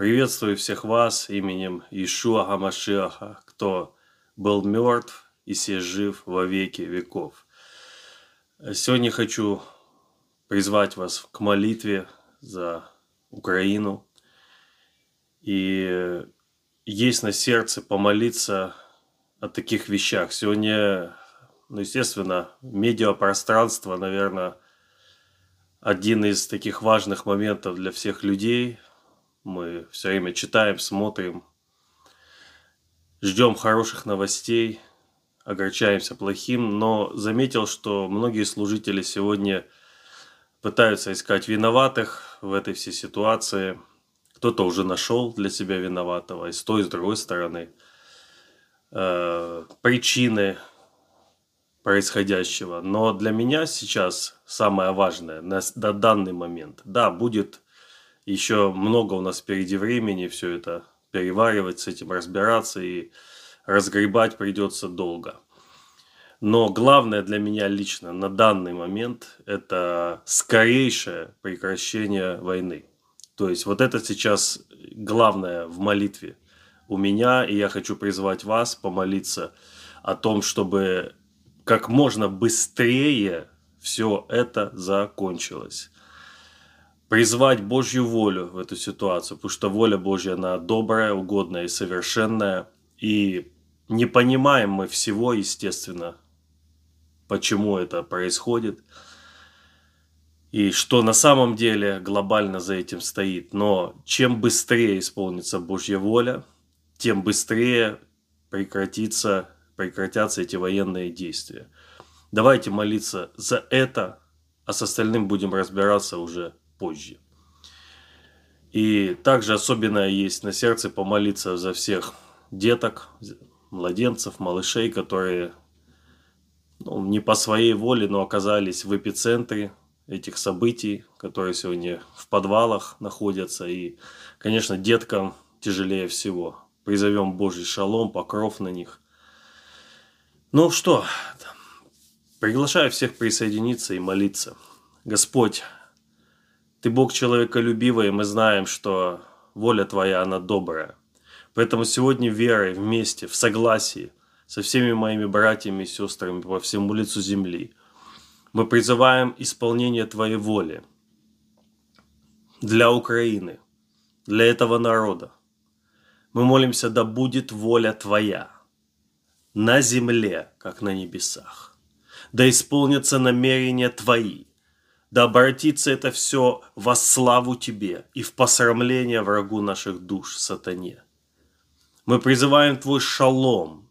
Приветствую всех вас именем Ишуа Гамашиаха, кто был мертв и се жив во веки веков. Сегодня хочу призвать вас к молитве за Украину. И есть на сердце помолиться о таких вещах. Сегодня, ну, естественно, медиапространство, наверное, один из таких важных моментов для всех людей. Мы все время читаем, смотрим, ждем хороших новостей, огорчаемся плохим, но заметил, что многие служители сегодня пытаются искать виноватых в этой всей ситуации. Кто-то уже нашел для себя виноватого и с той, и с другой стороны. Э, причины происходящего. Но для меня сейчас самое важное на, на данный момент, да, будет еще много у нас впереди времени все это переваривать, с этим разбираться и разгребать придется долго. Но главное для меня лично на данный момент это скорейшее прекращение войны. То есть вот это сейчас главное в молитве у меня, и я хочу призвать вас помолиться о том, чтобы как можно быстрее все это закончилось. Призвать Божью волю в эту ситуацию, потому что воля Божья, она добрая, угодная и совершенная. И не понимаем мы всего, естественно, почему это происходит и что на самом деле глобально за этим стоит. Но чем быстрее исполнится Божья воля, тем быстрее прекратится прекратятся эти военные действия. Давайте молиться за это, а с остальным будем разбираться уже позже. И также особенно есть на сердце помолиться за всех деток, младенцев, малышей, которые ну, не по своей воле, но оказались в эпицентре этих событий, которые сегодня в подвалах находятся. И, конечно, деткам тяжелее всего. Призовем Божий шалом, покров на них – ну что, приглашаю всех присоединиться и молиться. Господь, Ты Бог человеколюбивый, и мы знаем, что воля Твоя, она добрая. Поэтому сегодня верой вместе, в согласии со всеми моими братьями и сестрами по всему лицу земли, мы призываем исполнение Твоей воли для Украины, для этого народа. Мы молимся, да будет воля Твоя – на земле, как на небесах. Да исполнятся намерения Твои, да обратится это все во славу Тебе и в посрамление врагу наших душ, сатане. Мы призываем Твой шалом,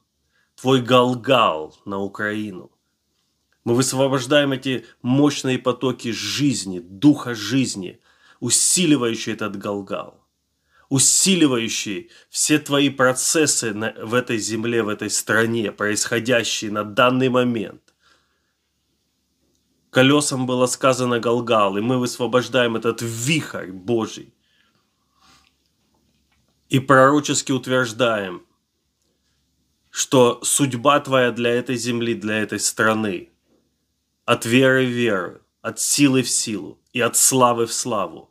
Твой галгал на Украину. Мы высвобождаем эти мощные потоки жизни, духа жизни, усиливающие этот галгал усиливающий все твои процессы в этой земле, в этой стране, происходящие на данный момент. Колесам было сказано Галгал, и мы высвобождаем этот вихрь Божий. И пророчески утверждаем, что судьба твоя для этой земли, для этой страны, от веры в веру, от силы в силу и от славы в славу,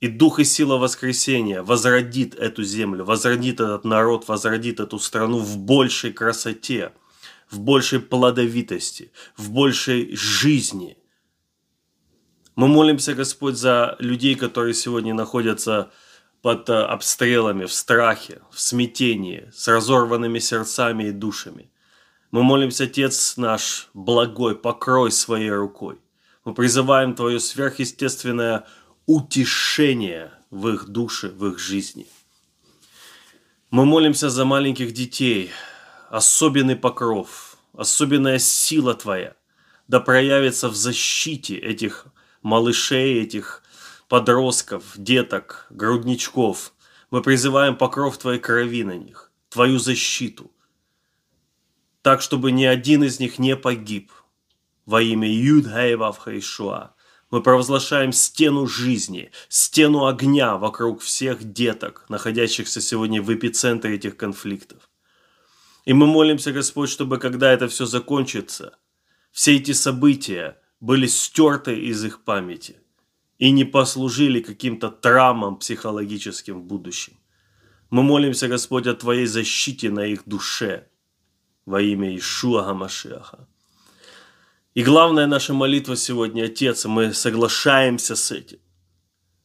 и дух и сила воскресения возродит эту землю, возродит этот народ, возродит эту страну в большей красоте, в большей плодовитости, в большей жизни. Мы молимся, Господь, за людей, которые сегодня находятся под э, обстрелами, в страхе, в смятении, с разорванными сердцами и душами. Мы молимся, Отец наш, благой, покрой своей рукой. Мы призываем Твое сверхъестественное утешение в их душе, в их жизни. Мы молимся за маленьких детей, особенный покров, особенная сила Твоя, да проявится в защите этих малышей, этих подростков, деток, грудничков. Мы призываем покров Твоей крови на них, Твою защиту, так, чтобы ни один из них не погиб во имя Юдхаевавха Ишуа, мы провозглашаем стену жизни, стену огня вокруг всех деток, находящихся сегодня в эпицентре этих конфликтов. И мы молимся, Господь, чтобы когда это все закончится, все эти события были стерты из их памяти. и не послужили каким-то травмам психологическим в будущем. Мы молимся, Господь, о Твоей защите на их душе во имя Ишуа Гамашеха. И главная наша молитва сегодня, Отец, мы соглашаемся с этим,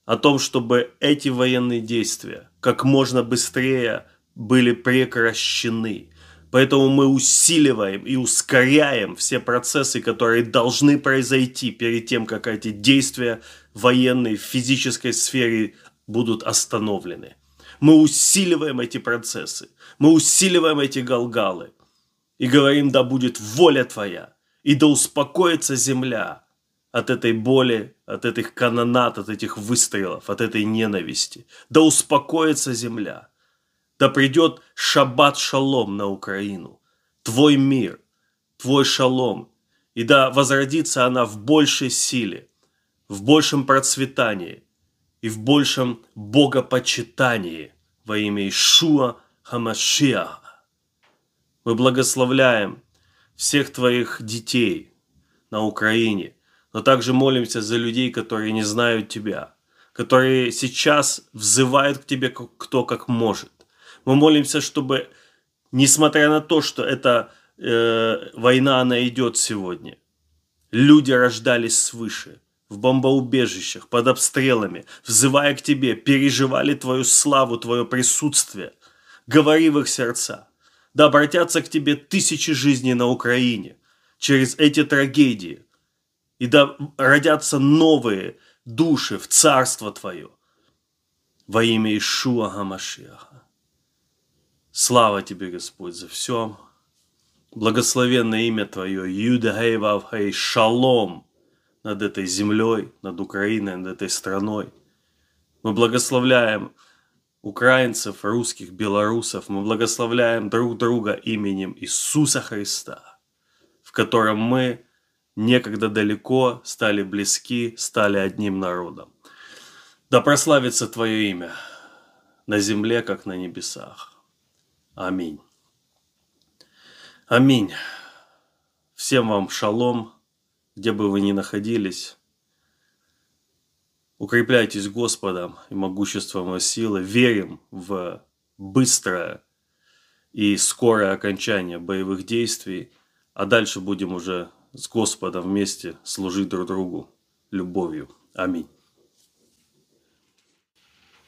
о том, чтобы эти военные действия как можно быстрее были прекращены. Поэтому мы усиливаем и ускоряем все процессы, которые должны произойти перед тем, как эти действия военные в физической сфере будут остановлены. Мы усиливаем эти процессы, мы усиливаем эти галгалы и говорим, да будет воля Твоя, и да успокоится земля от этой боли, от этих канонат, от этих выстрелов, от этой ненависти. Да успокоится земля. Да придет шаббат шалом на Украину. Твой мир, твой шалом. И да возродится она в большей силе, в большем процветании и в большем богопочитании во имя Ишуа Хамашиаха. Мы благословляем всех твоих детей на Украине, но также молимся за людей, которые не знают Тебя, которые сейчас взывают к Тебе кто как может. Мы молимся, чтобы, несмотря на то, что эта э, война, она идет сегодня, люди рождались свыше, в бомбоубежищах, под обстрелами, взывая к Тебе, переживали Твою славу, Твое присутствие. Говори в их сердца да обратятся к тебе тысячи жизней на Украине через эти трагедии, и да родятся новые души в Царство Твое во имя Ишуа Гамашеха. Слава Тебе, Господь, за все. Благословенное имя Твое, Юдагейвавхей, шалом над этой землей, над Украиной, над этой страной. Мы благословляем украинцев, русских, белорусов. Мы благословляем друг друга именем Иисуса Христа, в котором мы некогда далеко стали близки, стали одним народом. Да прославится Твое имя на земле, как на небесах. Аминь. Аминь. Всем вам шалом, где бы вы ни находились. Укрепляйтесь Господом и могуществом Его силы. Верим в быстрое и скорое окончание боевых действий. А дальше будем уже с Господом вместе служить друг другу любовью. Аминь.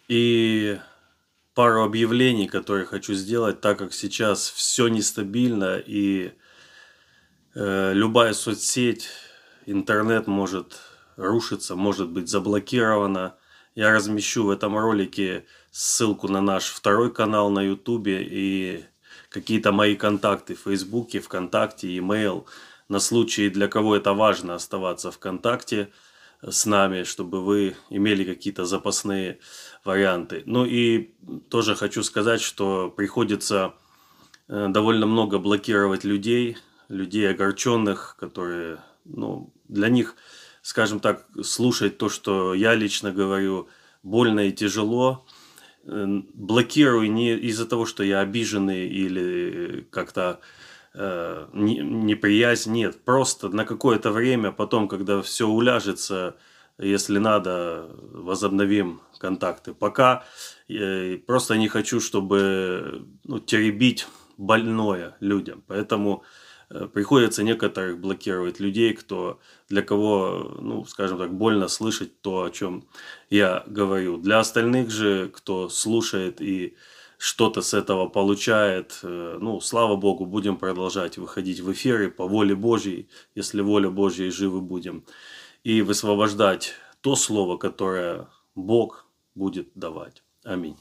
И пару объявлений, которые хочу сделать, так как сейчас все нестабильно и э, любая соцсеть, интернет может рушится, может быть заблокирована. Я размещу в этом ролике ссылку на наш второй канал на ютубе и какие-то мои контакты в фейсбуке, вконтакте, e-mail. На случай, для кого это важно оставаться в контакте с нами, чтобы вы имели какие-то запасные варианты. Ну и тоже хочу сказать, что приходится э, довольно много блокировать людей, людей огорченных, которые, ну, для них скажем так, слушать то, что я лично говорю, больно и тяжело. Блокирую не из-за того, что я обиженный или как-то э, неприязнь, нет, просто на какое-то время, потом, когда все уляжется, если надо, возобновим контакты. Пока э, просто не хочу, чтобы ну, теребить больное людям. Поэтому Э, приходится некоторых блокировать людей, кто, для кого, ну, скажем так, больно слышать то, о чем я говорю. Для остальных же, кто слушает и что-то с этого получает, э, ну, слава Богу, будем продолжать выходить в эфиры по воле Божьей, если воля Божьей, живы будем, и высвобождать то слово, которое Бог будет давать. Аминь.